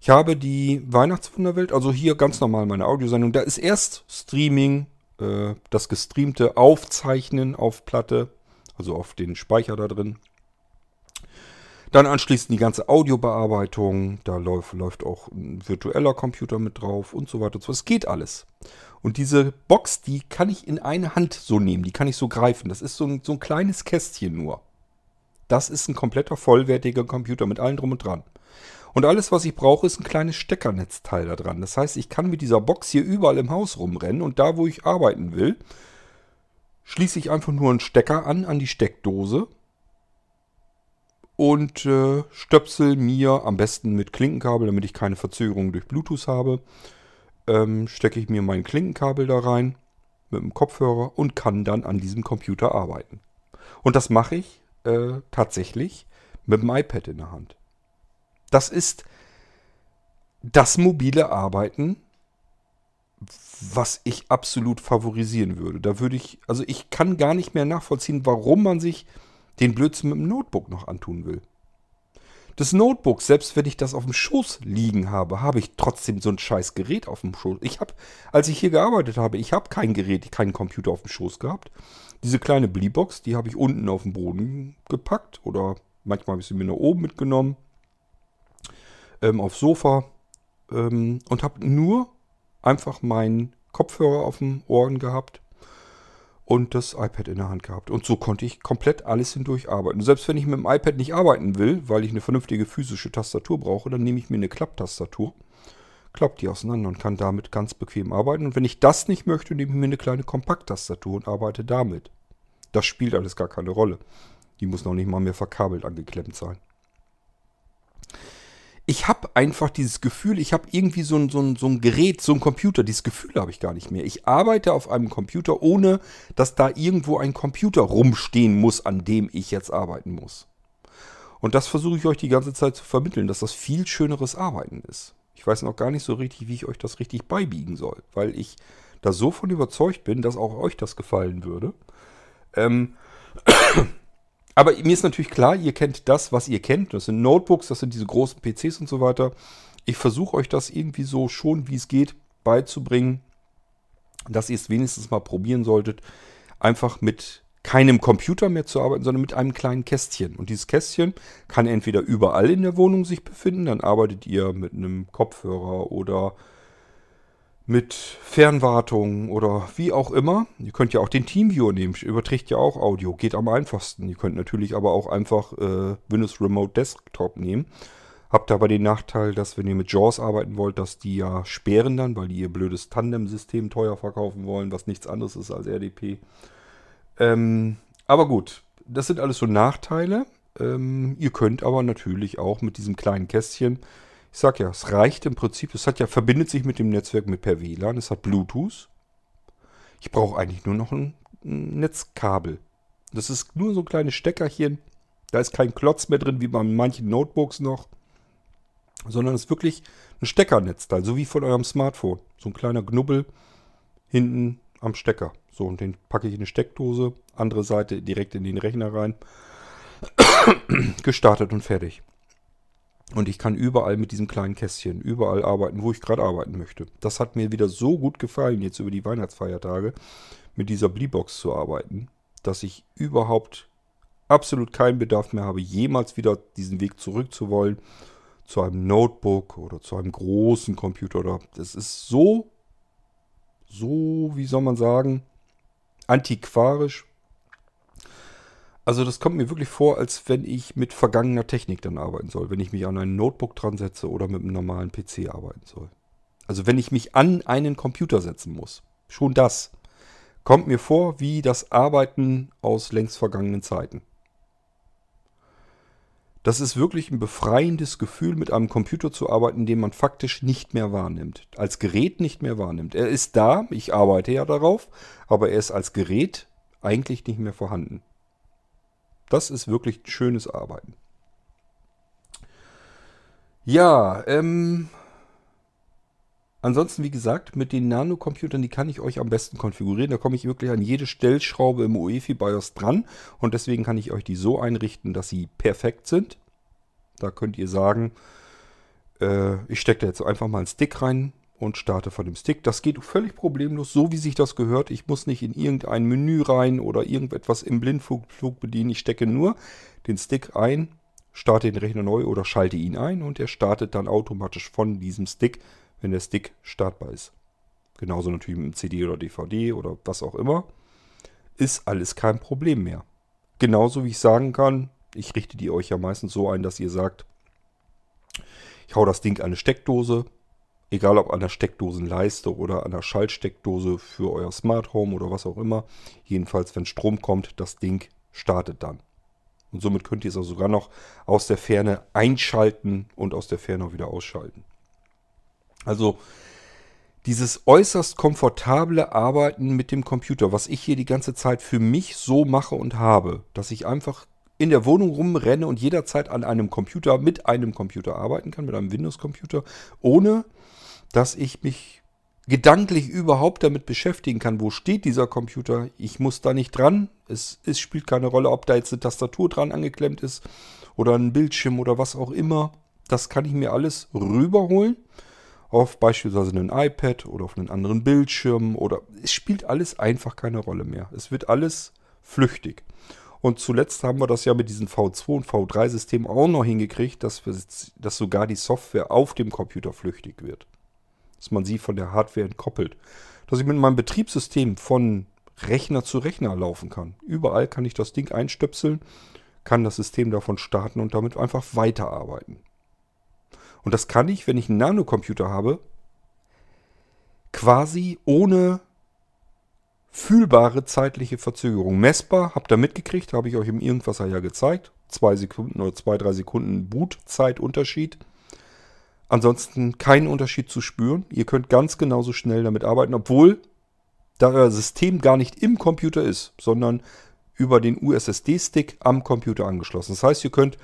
Ich habe die Weihnachtswunderwelt, also hier ganz normal meine Audiosendung. Da ist erst Streaming, äh, das gestreamte Aufzeichnen auf Platte, also auf den Speicher da drin. Dann anschließend die ganze Audiobearbeitung, da läuft, läuft auch ein virtueller Computer mit drauf und so weiter und so. Es geht alles. Und diese Box, die kann ich in eine Hand so nehmen, die kann ich so greifen. Das ist so ein, so ein kleines Kästchen nur. Das ist ein kompletter vollwertiger Computer mit allem drum und dran. Und alles, was ich brauche, ist ein kleines Steckernetzteil da dran. Das heißt, ich kann mit dieser Box hier überall im Haus rumrennen und da, wo ich arbeiten will, schließe ich einfach nur einen Stecker an, an die Steckdose und äh, stöpsel mir am besten mit Klinkenkabel, damit ich keine Verzögerung durch Bluetooth habe, ähm, stecke ich mir mein Klinkenkabel da rein mit dem Kopfhörer und kann dann an diesem Computer arbeiten. Und das mache ich äh, tatsächlich mit dem iPad in der Hand. Das ist das mobile Arbeiten, was ich absolut favorisieren würde. Da würde ich, also ich kann gar nicht mehr nachvollziehen, warum man sich den Blödsinn mit dem Notebook noch antun will. Das Notebook, selbst wenn ich das auf dem Schoß liegen habe, habe ich trotzdem so ein scheiß Gerät auf dem Schoß. Ich habe, als ich hier gearbeitet habe, ich habe kein Gerät, keinen Computer auf dem Schoß gehabt. Diese kleine Bleebox, die habe ich unten auf den Boden gepackt oder manchmal habe ich sie mir nach oben mitgenommen, ähm, aufs Sofa ähm, und habe nur einfach meinen Kopfhörer auf den Ohren gehabt und das iPad in der Hand gehabt. Und so konnte ich komplett alles hindurch arbeiten. Selbst wenn ich mit dem iPad nicht arbeiten will, weil ich eine vernünftige physische Tastatur brauche, dann nehme ich mir eine Klapptastatur, klappe die auseinander und kann damit ganz bequem arbeiten. Und wenn ich das nicht möchte, nehme ich mir eine kleine Kompakttastatur und arbeite damit. Das spielt alles gar keine Rolle. Die muss noch nicht mal mehr verkabelt angeklemmt sein ich habe einfach dieses Gefühl, ich habe irgendwie so ein, so, ein, so ein Gerät, so ein Computer, dieses Gefühl habe ich gar nicht mehr. Ich arbeite auf einem Computer, ohne dass da irgendwo ein Computer rumstehen muss, an dem ich jetzt arbeiten muss. Und das versuche ich euch die ganze Zeit zu vermitteln, dass das viel schöneres Arbeiten ist. Ich weiß noch gar nicht so richtig, wie ich euch das richtig beibiegen soll, weil ich da so von überzeugt bin, dass auch euch das gefallen würde. Ähm, aber mir ist natürlich klar, ihr kennt das, was ihr kennt. Das sind Notebooks, das sind diese großen PCs und so weiter. Ich versuche euch das irgendwie so schon, wie es geht, beizubringen, dass ihr es wenigstens mal probieren solltet, einfach mit keinem Computer mehr zu arbeiten, sondern mit einem kleinen Kästchen. Und dieses Kästchen kann entweder überall in der Wohnung sich befinden, dann arbeitet ihr mit einem Kopfhörer oder mit Fernwartung oder wie auch immer. Ihr könnt ja auch den Teamviewer nehmen, überträgt ja auch Audio, geht am einfachsten. Ihr könnt natürlich aber auch einfach äh, Windows Remote Desktop nehmen. Habt aber den Nachteil, dass wenn ihr mit JAWS arbeiten wollt, dass die ja sperren dann, weil die ihr blödes Tandem-System teuer verkaufen wollen, was nichts anderes ist als RDP. Ähm, aber gut, das sind alles so Nachteile. Ähm, ihr könnt aber natürlich auch mit diesem kleinen Kästchen ich sag ja, es reicht im Prinzip. Es hat ja, verbindet sich mit dem Netzwerk mit per WLAN. Es hat Bluetooth. Ich brauche eigentlich nur noch ein, ein Netzkabel. Das ist nur so ein kleines Steckerchen. Da ist kein Klotz mehr drin, wie bei manchen Notebooks noch. Sondern es ist wirklich ein Steckernetzteil, so wie von eurem Smartphone. So ein kleiner Knubbel hinten am Stecker. So, und den packe ich in eine Steckdose. Andere Seite direkt in den Rechner rein. *coughs* Gestartet und fertig. Und ich kann überall mit diesem kleinen Kästchen, überall arbeiten, wo ich gerade arbeiten möchte. Das hat mir wieder so gut gefallen, jetzt über die Weihnachtsfeiertage, mit dieser Bleebox zu arbeiten, dass ich überhaupt absolut keinen Bedarf mehr habe, jemals wieder diesen Weg zurückzuwollen zu einem Notebook oder zu einem großen Computer. Oder das ist so, so, wie soll man sagen, antiquarisch, also das kommt mir wirklich vor, als wenn ich mit vergangener Technik dann arbeiten soll. Wenn ich mich an ein Notebook dran setze oder mit einem normalen PC arbeiten soll. Also wenn ich mich an einen Computer setzen muss. Schon das kommt mir vor wie das Arbeiten aus längst vergangenen Zeiten. Das ist wirklich ein befreiendes Gefühl, mit einem Computer zu arbeiten, den man faktisch nicht mehr wahrnimmt. Als Gerät nicht mehr wahrnimmt. Er ist da, ich arbeite ja darauf, aber er ist als Gerät eigentlich nicht mehr vorhanden. Das ist wirklich schönes Arbeiten. Ja, ähm, ansonsten, wie gesagt, mit den Nanocomputern, die kann ich euch am besten konfigurieren. Da komme ich wirklich an jede Stellschraube im UEFI BIOS dran und deswegen kann ich euch die so einrichten, dass sie perfekt sind. Da könnt ihr sagen, äh, ich stecke da jetzt einfach mal einen Stick rein, und starte von dem Stick. Das geht völlig problemlos, so wie sich das gehört. Ich muss nicht in irgendein Menü rein oder irgendetwas im Blindflug bedienen. Ich stecke nur den Stick ein starte den Rechner neu oder schalte ihn ein und er startet dann automatisch von diesem Stick, wenn der Stick startbar ist. Genauso natürlich mit dem CD oder DVD oder was auch immer. Ist alles kein Problem mehr. Genauso wie ich sagen kann, ich richte die euch ja meistens so ein, dass ihr sagt, ich hau das Ding an eine Steckdose, egal ob an der Steckdosenleiste oder an der Schaltsteckdose für euer Smart Home oder was auch immer. Jedenfalls, wenn Strom kommt, das Ding startet dann. Und somit könnt ihr es auch sogar noch aus der Ferne einschalten und aus der Ferne auch wieder ausschalten. Also dieses äußerst komfortable Arbeiten mit dem Computer, was ich hier die ganze Zeit für mich so mache und habe, dass ich einfach in der Wohnung rumrenne und jederzeit an einem Computer mit einem Computer arbeiten kann, mit einem Windows-Computer, ohne dass ich mich gedanklich überhaupt damit beschäftigen kann, wo steht dieser Computer. Ich muss da nicht dran. Es, es spielt keine Rolle, ob da jetzt eine Tastatur dran angeklemmt ist oder ein Bildschirm oder was auch immer. Das kann ich mir alles rüberholen auf beispielsweise einen iPad oder auf einen anderen Bildschirm oder es spielt alles einfach keine Rolle mehr. Es wird alles flüchtig. Und zuletzt haben wir das ja mit diesen V2 und V3-Systemen auch noch hingekriegt, dass, wir, dass sogar die Software auf dem Computer flüchtig wird. Dass man sie von der Hardware entkoppelt. Dass ich mit meinem Betriebssystem von Rechner zu Rechner laufen kann. Überall kann ich das Ding einstöpseln, kann das System davon starten und damit einfach weiterarbeiten. Und das kann ich, wenn ich einen Nanocomputer habe, quasi ohne fühlbare zeitliche Verzögerung. Messbar, habt ihr mitgekriegt, habe ich euch im Irgendwasser ja gezeigt. Zwei Sekunden oder zwei, drei Sekunden Bootzeitunterschied. Ansonsten kein Unterschied zu spüren. Ihr könnt ganz genauso schnell damit arbeiten, obwohl da euer System gar nicht im Computer ist, sondern über den USSD-Stick am Computer angeschlossen. Das heißt, ihr könnt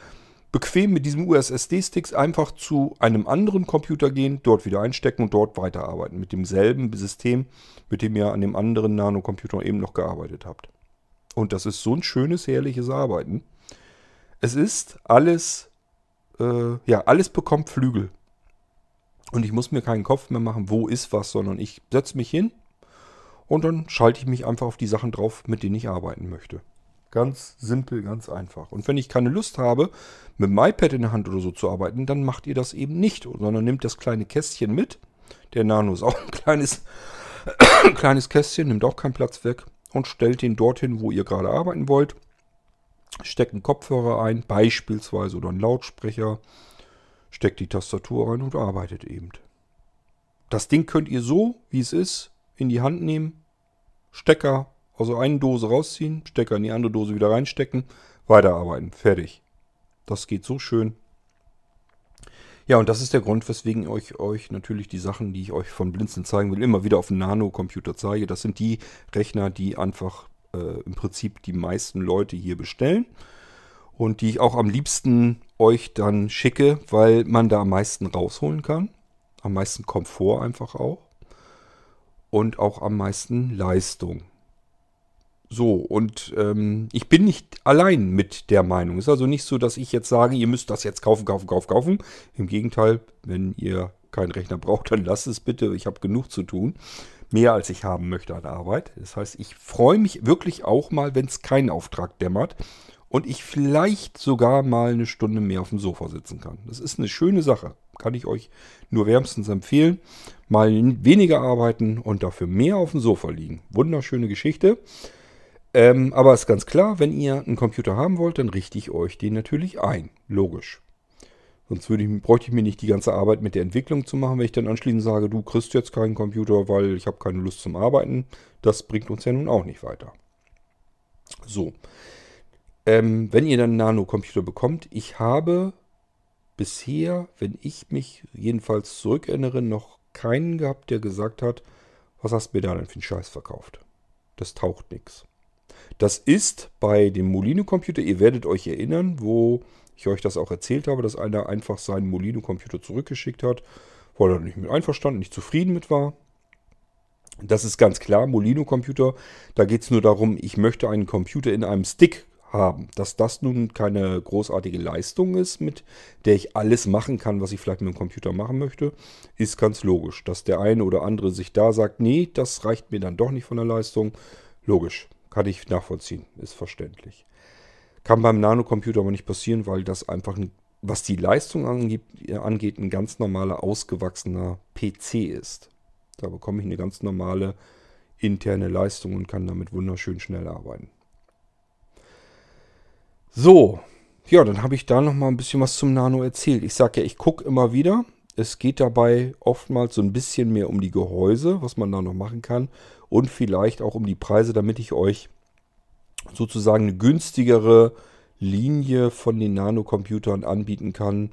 bequem mit diesem USSD-Sticks einfach zu einem anderen Computer gehen, dort wieder einstecken und dort weiterarbeiten. Mit demselben System, mit dem ihr an dem anderen Nanocomputer eben noch gearbeitet habt. Und das ist so ein schönes, herrliches Arbeiten. Es ist alles, äh, ja, alles bekommt Flügel. Und ich muss mir keinen Kopf mehr machen, wo ist was, sondern ich setze mich hin und dann schalte ich mich einfach auf die Sachen drauf, mit denen ich arbeiten möchte. Ganz simpel, ganz einfach. Und wenn ich keine Lust habe, mit dem iPad in der Hand oder so zu arbeiten, dann macht ihr das eben nicht, sondern nehmt das kleine Kästchen mit. Der Nano ist auch ein kleines, *coughs* kleines Kästchen, nimmt auch keinen Platz weg und stellt den dorthin, wo ihr gerade arbeiten wollt. Steckt einen Kopfhörer ein, beispielsweise, oder einen Lautsprecher. Steckt die Tastatur rein und arbeitet eben. Das Ding könnt ihr so, wie es ist, in die Hand nehmen. Stecker also eine Dose rausziehen, Stecker in die andere Dose wieder reinstecken, weiterarbeiten. Fertig. Das geht so schön. Ja, und das ist der Grund, weswegen ich euch, euch natürlich die Sachen, die ich euch von Blinzen zeigen will, immer wieder auf dem Nano-Computer zeige. Das sind die Rechner, die einfach äh, im Prinzip die meisten Leute hier bestellen. Und die ich auch am liebsten euch dann schicke, weil man da am meisten rausholen kann. Am meisten Komfort einfach auch. Und auch am meisten Leistung. So, und ähm, ich bin nicht allein mit der Meinung. Es ist also nicht so, dass ich jetzt sage, ihr müsst das jetzt kaufen, kaufen, kaufen, kaufen. Im Gegenteil, wenn ihr keinen Rechner braucht, dann lasst es bitte. Ich habe genug zu tun. Mehr als ich haben möchte an Arbeit. Das heißt, ich freue mich wirklich auch mal, wenn es keinen Auftrag dämmert und ich vielleicht sogar mal eine Stunde mehr auf dem Sofa sitzen kann. Das ist eine schöne Sache. Kann ich euch nur wärmstens empfehlen. Mal weniger arbeiten und dafür mehr auf dem Sofa liegen. Wunderschöne Geschichte. Ähm, aber ist ganz klar, wenn ihr einen Computer haben wollt, dann richte ich euch den natürlich ein. Logisch. Sonst würde ich, bräuchte ich mir nicht die ganze Arbeit mit der Entwicklung zu machen, wenn ich dann anschließend sage, du kriegst jetzt keinen Computer, weil ich habe keine Lust zum Arbeiten. Das bringt uns ja nun auch nicht weiter. So. Ähm, wenn ihr dann einen Nano-Computer bekommt, ich habe bisher, wenn ich mich jedenfalls zurückerinnere, noch keinen gehabt, der gesagt hat, was hast du mir da denn für einen Scheiß verkauft? Das taucht nichts. Das ist bei dem Molino-Computer, ihr werdet euch erinnern, wo ich euch das auch erzählt habe, dass einer einfach seinen Molino-Computer zurückgeschickt hat, weil er nicht mit einverstanden, nicht zufrieden mit war. Das ist ganz klar, Molino-Computer, da geht es nur darum, ich möchte einen Computer in einem Stick haben. Dass das nun keine großartige Leistung ist, mit der ich alles machen kann, was ich vielleicht mit dem Computer machen möchte, ist ganz logisch. Dass der eine oder andere sich da sagt, nee, das reicht mir dann doch nicht von der Leistung, logisch. Kann ich nachvollziehen, ist verständlich. Kann beim Nanocomputer aber nicht passieren, weil das einfach, ein, was die Leistung angeht, angeht, ein ganz normaler, ausgewachsener PC ist. Da bekomme ich eine ganz normale interne Leistung und kann damit wunderschön schnell arbeiten. So, ja, dann habe ich da noch mal ein bisschen was zum Nano erzählt. Ich sage ja, ich gucke immer wieder. Es geht dabei oftmals so ein bisschen mehr um die Gehäuse, was man da noch machen kann. Und vielleicht auch um die Preise, damit ich euch sozusagen eine günstigere Linie von den Nanocomputern anbieten kann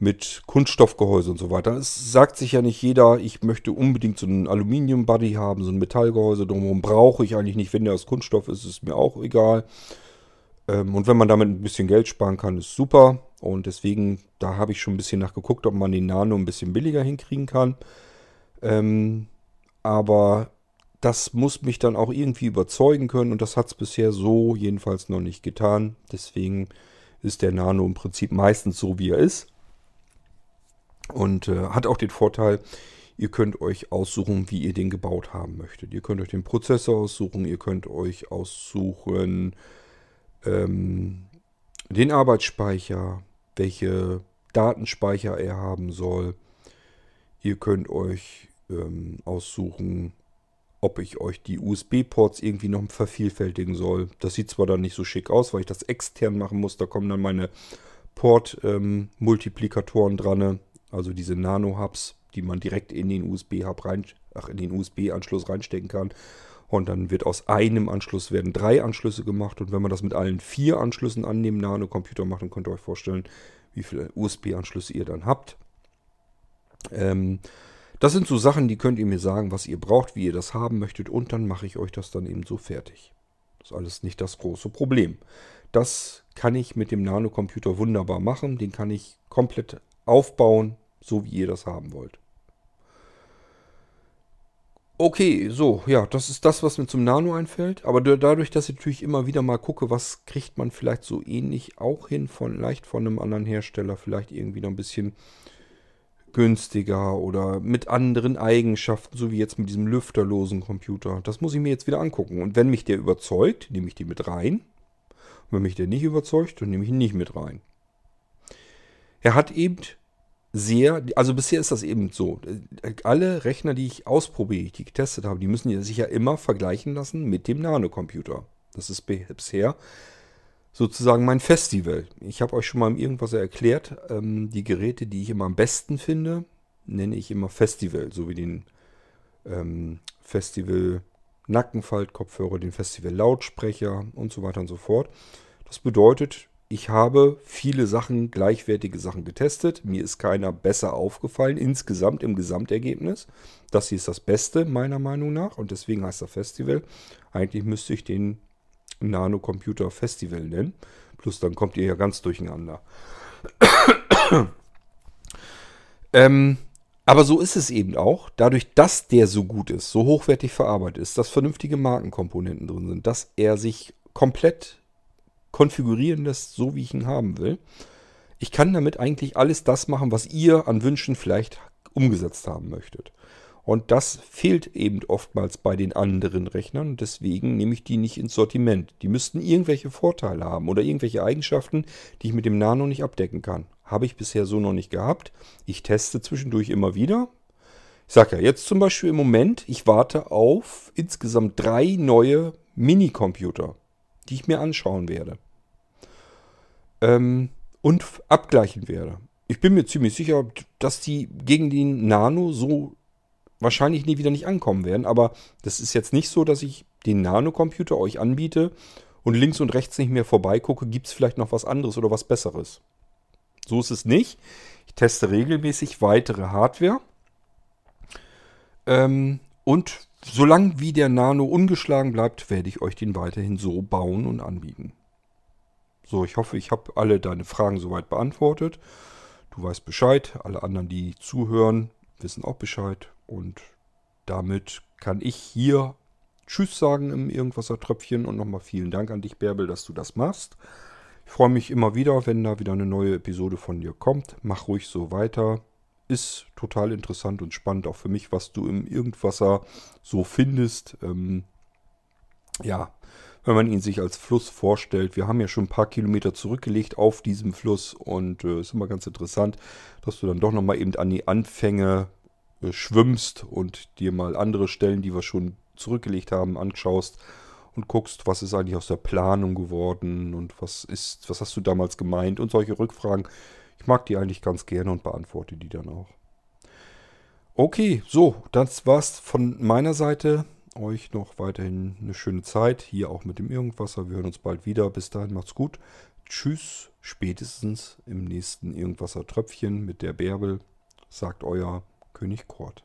mit Kunststoffgehäuse und so weiter. Es sagt sich ja nicht jeder, ich möchte unbedingt so ein Aluminium-Buddy haben, so ein Metallgehäuse drumherum brauche ich eigentlich nicht. Wenn der aus Kunststoff ist, ist mir auch egal. Ähm, und wenn man damit ein bisschen Geld sparen kann, ist super. Und deswegen, da habe ich schon ein bisschen nachgeguckt, ob man den Nano ein bisschen billiger hinkriegen kann. Ähm, aber das muss mich dann auch irgendwie überzeugen können und das hat es bisher so jedenfalls noch nicht getan. Deswegen ist der Nano im Prinzip meistens so, wie er ist. Und äh, hat auch den Vorteil, ihr könnt euch aussuchen, wie ihr den gebaut haben möchtet. Ihr könnt euch den Prozessor aussuchen, ihr könnt euch aussuchen ähm, den Arbeitsspeicher, welche Datenspeicher er haben soll. Ihr könnt euch ähm, aussuchen, ob ich euch die USB-Ports irgendwie noch vervielfältigen soll. Das sieht zwar dann nicht so schick aus, weil ich das extern machen muss. Da kommen dann meine Port-Multiplikatoren ähm, dran, also diese Nano-Hubs, die man direkt in den USB-Hub in den USB-Anschluss reinstecken kann. Und dann wird aus einem Anschluss werden drei Anschlüsse gemacht. Und wenn man das mit allen vier Anschlüssen an dem Nano-Computer macht, dann könnt ihr euch vorstellen, wie viele USB-Anschlüsse ihr dann habt. Ähm, das sind so Sachen, die könnt ihr mir sagen, was ihr braucht, wie ihr das haben möchtet und dann mache ich euch das dann eben so fertig. Das ist alles nicht das große Problem. Das kann ich mit dem Nanocomputer wunderbar machen. Den kann ich komplett aufbauen, so wie ihr das haben wollt. Okay, so, ja, das ist das, was mir zum Nano einfällt. Aber dadurch, dass ich natürlich immer wieder mal gucke, was kriegt man vielleicht so ähnlich auch hin, von leicht von einem anderen Hersteller, vielleicht irgendwie noch ein bisschen günstiger oder mit anderen Eigenschaften, so wie jetzt mit diesem lüfterlosen Computer. Das muss ich mir jetzt wieder angucken. Und wenn mich der überzeugt, nehme ich die mit rein. Und wenn mich der nicht überzeugt, dann nehme ich ihn nicht mit rein. Er hat eben sehr, also bisher ist das eben so. Alle Rechner, die ich ausprobiere, die ich getestet habe, die müssen sich ja immer vergleichen lassen mit dem Nanocomputer. Das ist bisher sozusagen mein Festival. Ich habe euch schon mal irgendwas erklärt. Ähm, die Geräte, die ich immer am besten finde, nenne ich immer Festival, so wie den ähm, Festival Nackenfaltkopfhörer, den Festival Lautsprecher und so weiter und so fort. Das bedeutet, ich habe viele Sachen, gleichwertige Sachen getestet. Mir ist keiner besser aufgefallen insgesamt im Gesamtergebnis. Das hier ist das Beste meiner Meinung nach und deswegen heißt er Festival. Eigentlich müsste ich den Nanocomputer Festival nennen. Plus dann kommt ihr ja ganz durcheinander. *coughs* ähm, aber so ist es eben auch. Dadurch, dass der so gut ist, so hochwertig verarbeitet ist, dass vernünftige Markenkomponenten drin sind, dass er sich komplett konfigurieren lässt, so wie ich ihn haben will. Ich kann damit eigentlich alles das machen, was ihr an Wünschen vielleicht umgesetzt haben möchtet. Und das fehlt eben oftmals bei den anderen Rechnern. Deswegen nehme ich die nicht ins Sortiment. Die müssten irgendwelche Vorteile haben oder irgendwelche Eigenschaften, die ich mit dem Nano nicht abdecken kann. Habe ich bisher so noch nicht gehabt. Ich teste zwischendurch immer wieder. Ich sage ja jetzt zum Beispiel im Moment, ich warte auf insgesamt drei neue Minicomputer, die ich mir anschauen werde. Ähm, und abgleichen werde. Ich bin mir ziemlich sicher, dass die gegen den Nano so wahrscheinlich nie wieder nicht ankommen werden. Aber das ist jetzt nicht so, dass ich den Nanocomputer euch anbiete und links und rechts nicht mehr vorbeigucke, gibt es vielleicht noch was anderes oder was Besseres. So ist es nicht. Ich teste regelmäßig weitere Hardware. Ähm, und solange wie der Nano ungeschlagen bleibt, werde ich euch den weiterhin so bauen und anbieten. So, ich hoffe, ich habe alle deine Fragen soweit beantwortet. Du weißt Bescheid. Alle anderen, die zuhören, wissen auch Bescheid. Und damit kann ich hier Tschüss sagen im Irgendwasser-Tröpfchen und nochmal vielen Dank an dich, Bärbel, dass du das machst. Ich freue mich immer wieder, wenn da wieder eine neue Episode von dir kommt. Mach ruhig so weiter. Ist total interessant und spannend auch für mich, was du im Irgendwasser so findest. Ähm, ja, wenn man ihn sich als Fluss vorstellt. Wir haben ja schon ein paar Kilometer zurückgelegt auf diesem Fluss und es äh, ist immer ganz interessant, dass du dann doch nochmal eben an die Anfänge äh, schwimmst und dir mal andere Stellen, die wir schon zurückgelegt haben, anschaust und guckst, was ist eigentlich aus der Planung geworden und was ist, was hast du damals gemeint und solche Rückfragen. Ich mag die eigentlich ganz gerne und beantworte die dann auch. Okay, so, das war's von meiner Seite. Euch noch weiterhin eine schöne Zeit. Hier auch mit dem Irgendwasser. Wir hören uns bald wieder. Bis dahin macht's gut. Tschüss. Spätestens im nächsten Irgendwasser-Tröpfchen mit der Bärbel. Sagt euer König Kort.